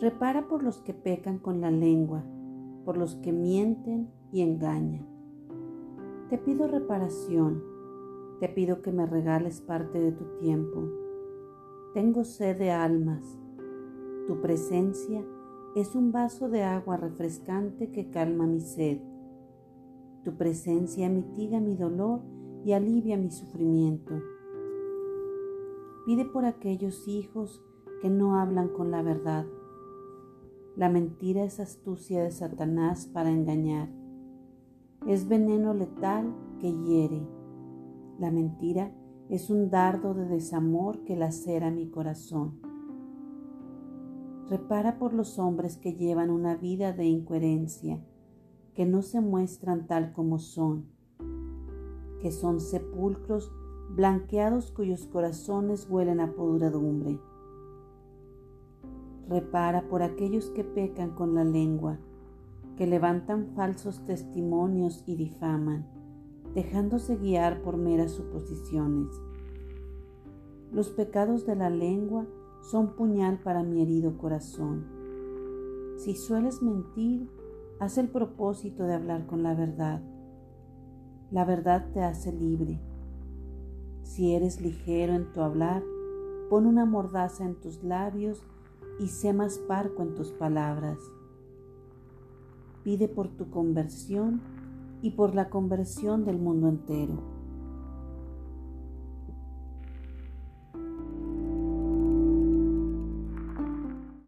Repara por los que pecan con la lengua, por los que mienten y engañan. Te pido reparación, te pido que me regales parte de tu tiempo. Tengo sed de almas. Tu presencia es un vaso de agua refrescante que calma mi sed. Tu presencia mitiga mi dolor y alivia mi sufrimiento. Pide por aquellos hijos que no hablan con la verdad. La mentira es astucia de Satanás para engañar. Es veneno letal que hiere. La mentira es un dardo de desamor que lacera mi corazón. Repara por los hombres que llevan una vida de incoherencia, que no se muestran tal como son, que son sepulcros blanqueados cuyos corazones huelen a podredumbre. Repara por aquellos que pecan con la lengua, que levantan falsos testimonios y difaman, dejándose guiar por meras suposiciones. Los pecados de la lengua son puñal para mi herido corazón. Si sueles mentir, haz el propósito de hablar con la verdad. La verdad te hace libre. Si eres ligero en tu hablar, pon una mordaza en tus labios y sé más parco en tus palabras. Pide por tu conversión y por la conversión del mundo entero.